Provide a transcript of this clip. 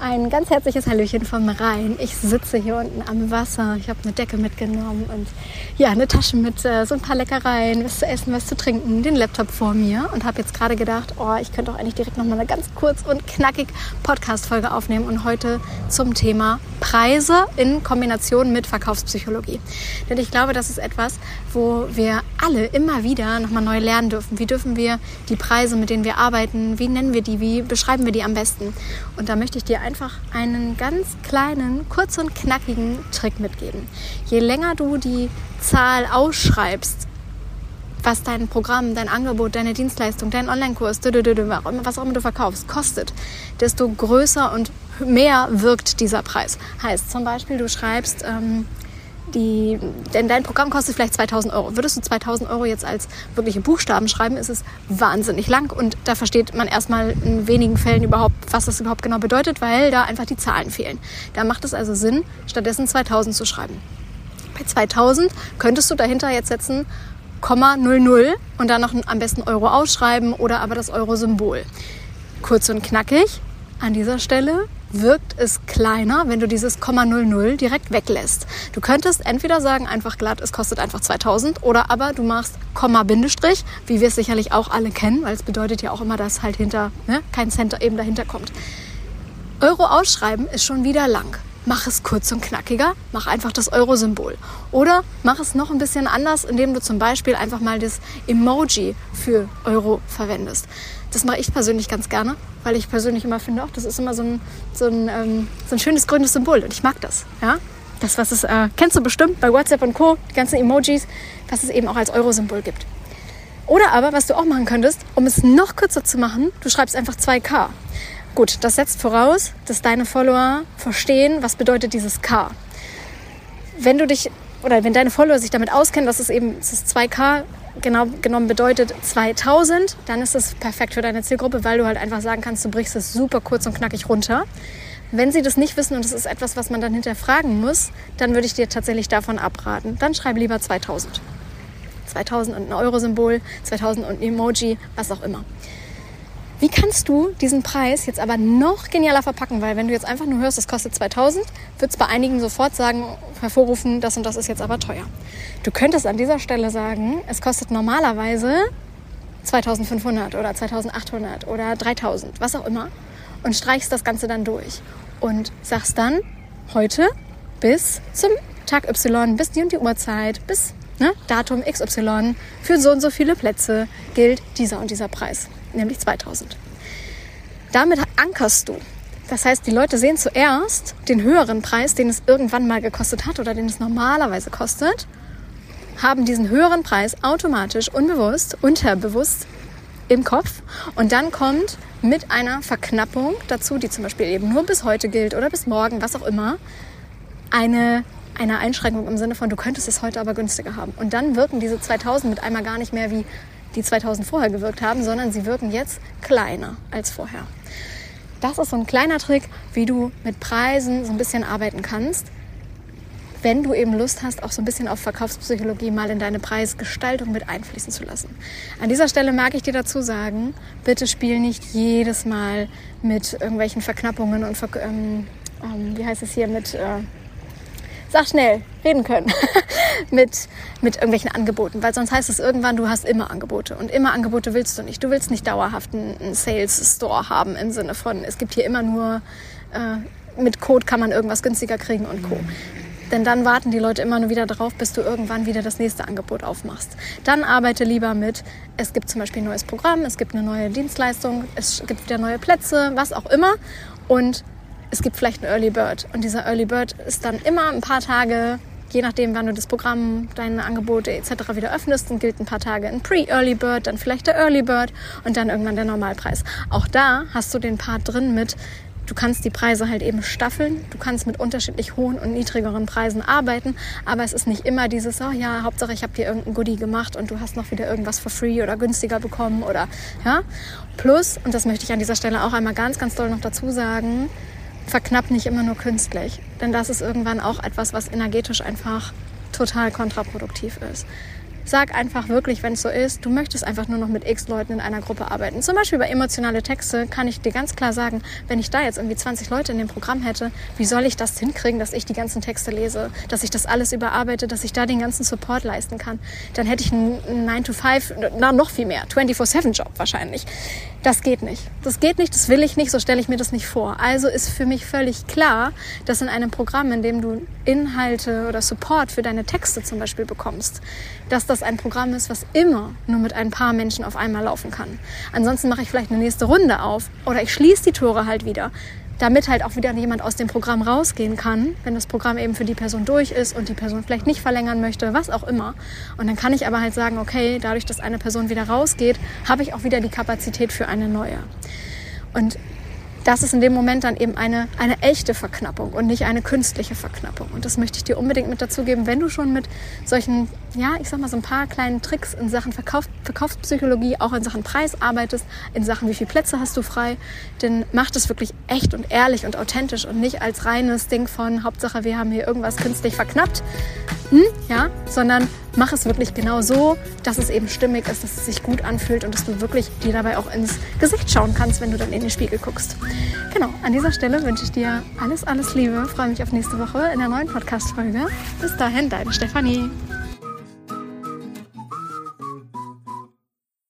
Ein ganz herzliches Hallöchen vom Rhein. Ich sitze hier unten am Wasser. Ich habe eine Decke mitgenommen und ja, eine Tasche mit äh, so ein paar Leckereien, was zu essen, was zu trinken, den Laptop vor mir und habe jetzt gerade gedacht, oh, ich könnte auch eigentlich direkt noch mal eine ganz kurz und knackig Podcast-Folge aufnehmen und heute zum Thema Preise in Kombination mit Verkaufspsychologie. Denn ich glaube, das ist etwas, wo wir alle immer wieder noch mal neu lernen dürfen. Wie dürfen wir die Preise, mit denen wir arbeiten, wie nennen wir die, wie beschreiben wir die am besten? Und da möchte ich dir einfach einen ganz kleinen, kurz und knackigen Trick mitgeben. Je länger du die Zahl ausschreibst, was dein Programm, dein Angebot, deine Dienstleistung, dein Online-Kurs, was auch immer du verkaufst, kostet, desto größer und mehr wirkt dieser Preis. Heißt zum Beispiel, du schreibst ähm, die, denn dein Programm kostet vielleicht 2000 Euro. Würdest du 2000 Euro jetzt als wirkliche Buchstaben schreiben, ist es wahnsinnig lang und da versteht man erstmal in wenigen Fällen überhaupt, was das überhaupt genau bedeutet, weil da einfach die Zahlen fehlen. Da macht es also Sinn, stattdessen 2000 zu schreiben. Bei 2000 könntest du dahinter jetzt setzen, Komma 00 und dann noch am besten Euro ausschreiben oder aber das Euro-Symbol. Kurz und knackig an dieser Stelle wirkt es kleiner, wenn du dieses Komma 00 direkt weglässt. Du könntest entweder sagen einfach glatt, es kostet einfach 2000 oder aber du machst Komma Bindestrich, wie wir es sicherlich auch alle kennen, weil es bedeutet ja auch immer, dass halt hinter ne, kein Center eben dahinter kommt. Euro ausschreiben ist schon wieder lang. Mach es kurz und knackiger, mach einfach das Euro-Symbol. Oder mach es noch ein bisschen anders, indem du zum Beispiel einfach mal das Emoji für Euro verwendest. Das mache ich persönlich ganz gerne, weil ich persönlich immer finde, auch das ist immer so ein, so ein, ähm, so ein schönes grünes Symbol und ich mag das. Ja? Das, was es, äh, kennst du bestimmt bei WhatsApp und Co., die ganzen Emojis, was es eben auch als Euro-Symbol gibt. Oder aber, was du auch machen könntest, um es noch kürzer zu machen, du schreibst einfach 2K. Gut, das setzt voraus, dass deine Follower verstehen, was bedeutet dieses K. Wenn du dich oder wenn deine Follower sich damit auskennen, dass es eben das 2K genau genommen bedeutet 2000, dann ist es perfekt für deine Zielgruppe, weil du halt einfach sagen kannst, du brichst es super kurz und knackig runter. Wenn sie das nicht wissen und es ist etwas, was man dann hinterfragen muss, dann würde ich dir tatsächlich davon abraten. Dann schreib lieber 2000. 2000 und ein Euro-Symbol, 2000 und ein Emoji, was auch immer. Wie kannst du diesen Preis jetzt aber noch genialer verpacken? Weil wenn du jetzt einfach nur hörst, es kostet 2000, wird es bei einigen sofort sagen, hervorrufen, das und das ist jetzt aber teuer. Du könntest an dieser Stelle sagen, es kostet normalerweise 2500 oder 2800 oder 3000, was auch immer, und streichst das Ganze dann durch und sagst dann heute bis zum Tag Y, bis die und die Uhrzeit, bis ne, Datum XY für so und so viele Plätze gilt dieser und dieser Preis nämlich 2000. Damit ankerst du. Das heißt, die Leute sehen zuerst den höheren Preis, den es irgendwann mal gekostet hat oder den es normalerweise kostet, haben diesen höheren Preis automatisch, unbewusst, unterbewusst im Kopf und dann kommt mit einer Verknappung dazu, die zum Beispiel eben nur bis heute gilt oder bis morgen, was auch immer, eine, eine Einschränkung im Sinne von, du könntest es heute aber günstiger haben. Und dann wirken diese 2000 mit einmal gar nicht mehr wie die 2000 vorher gewirkt haben, sondern sie wirken jetzt kleiner als vorher. Das ist so ein kleiner Trick, wie du mit Preisen so ein bisschen arbeiten kannst, wenn du eben Lust hast, auch so ein bisschen auf Verkaufspsychologie mal in deine Preisgestaltung mit einfließen zu lassen. An dieser Stelle mag ich dir dazu sagen, bitte spiel nicht jedes Mal mit irgendwelchen Verknappungen und, Ver ähm, ähm, wie heißt es hier, mit äh, sag schnell, reden können mit, mit irgendwelchen Angeboten, weil sonst heißt es irgendwann, du hast immer Angebote und immer Angebote willst du nicht. Du willst nicht dauerhaft einen Sales Store haben im Sinne von, es gibt hier immer nur, äh, mit Code kann man irgendwas günstiger kriegen und Co. Denn dann warten die Leute immer nur wieder drauf, bis du irgendwann wieder das nächste Angebot aufmachst. Dann arbeite lieber mit, es gibt zum Beispiel ein neues Programm, es gibt eine neue Dienstleistung, es gibt wieder neue Plätze, was auch immer. Und es gibt vielleicht einen Early Bird und dieser Early Bird ist dann immer ein paar Tage je nachdem, wann du das Programm, deine Angebote etc. wieder öffnest, dann gilt ein paar Tage ein Pre-Early Bird, dann vielleicht der Early Bird und dann irgendwann der Normalpreis. Auch da hast du den Part drin mit, Du kannst die Preise halt eben staffeln. Du kannst mit unterschiedlich hohen und niedrigeren Preisen arbeiten. Aber es ist nicht immer dieses, oh ja, Hauptsache ich habe dir irgendein Goodie gemacht und du hast noch wieder irgendwas for free oder günstiger bekommen oder ja. Plus, und das möchte ich an dieser Stelle auch einmal ganz, ganz doll noch dazu sagen, verknappt nicht immer nur künstlich. Denn das ist irgendwann auch etwas, was energetisch einfach total kontraproduktiv ist. Sag einfach wirklich, wenn es so ist, du möchtest einfach nur noch mit x Leuten in einer Gruppe arbeiten. Zum Beispiel bei emotionale Texte kann ich dir ganz klar sagen, wenn ich da jetzt irgendwie 20 Leute in dem Programm hätte, wie soll ich das hinkriegen, dass ich die ganzen Texte lese, dass ich das alles überarbeite, dass ich da den ganzen Support leisten kann? Dann hätte ich einen 9 to 5, na noch viel mehr, 24-7-Job wahrscheinlich. Das geht nicht. Das geht nicht, das will ich nicht, so stelle ich mir das nicht vor. Also ist für mich völlig klar, dass in einem Programm, in dem du Inhalte oder Support für deine Texte zum Beispiel bekommst, dass das ein Programm ist, was immer nur mit ein paar Menschen auf einmal laufen kann. Ansonsten mache ich vielleicht eine nächste Runde auf oder ich schließe die Tore halt wieder damit halt auch wieder jemand aus dem Programm rausgehen kann, wenn das Programm eben für die Person durch ist und die Person vielleicht nicht verlängern möchte, was auch immer. Und dann kann ich aber halt sagen, okay, dadurch, dass eine Person wieder rausgeht, habe ich auch wieder die Kapazität für eine neue. Und das ist in dem Moment dann eben eine, eine echte Verknappung und nicht eine künstliche Verknappung. Und das möchte ich dir unbedingt mit dazu geben, wenn du schon mit solchen, ja, ich sag mal so ein paar kleinen Tricks in Sachen Verkauf, Verkaufspsychologie, auch in Sachen Preis arbeitest, in Sachen wie viele Plätze hast du frei, dann mach das wirklich echt und ehrlich und authentisch und nicht als reines Ding von Hauptsache wir haben hier irgendwas künstlich verknappt, hm, ja, sondern mach es wirklich genau so, dass es eben stimmig ist, dass es sich gut anfühlt und dass du wirklich dir dabei auch ins Gesicht schauen kannst, wenn du dann in den Spiegel guckst. Genau, an dieser Stelle wünsche ich dir alles, alles Liebe. Freue mich auf nächste Woche in der neuen Podcast-Folge. Bis dahin, deine Stefanie.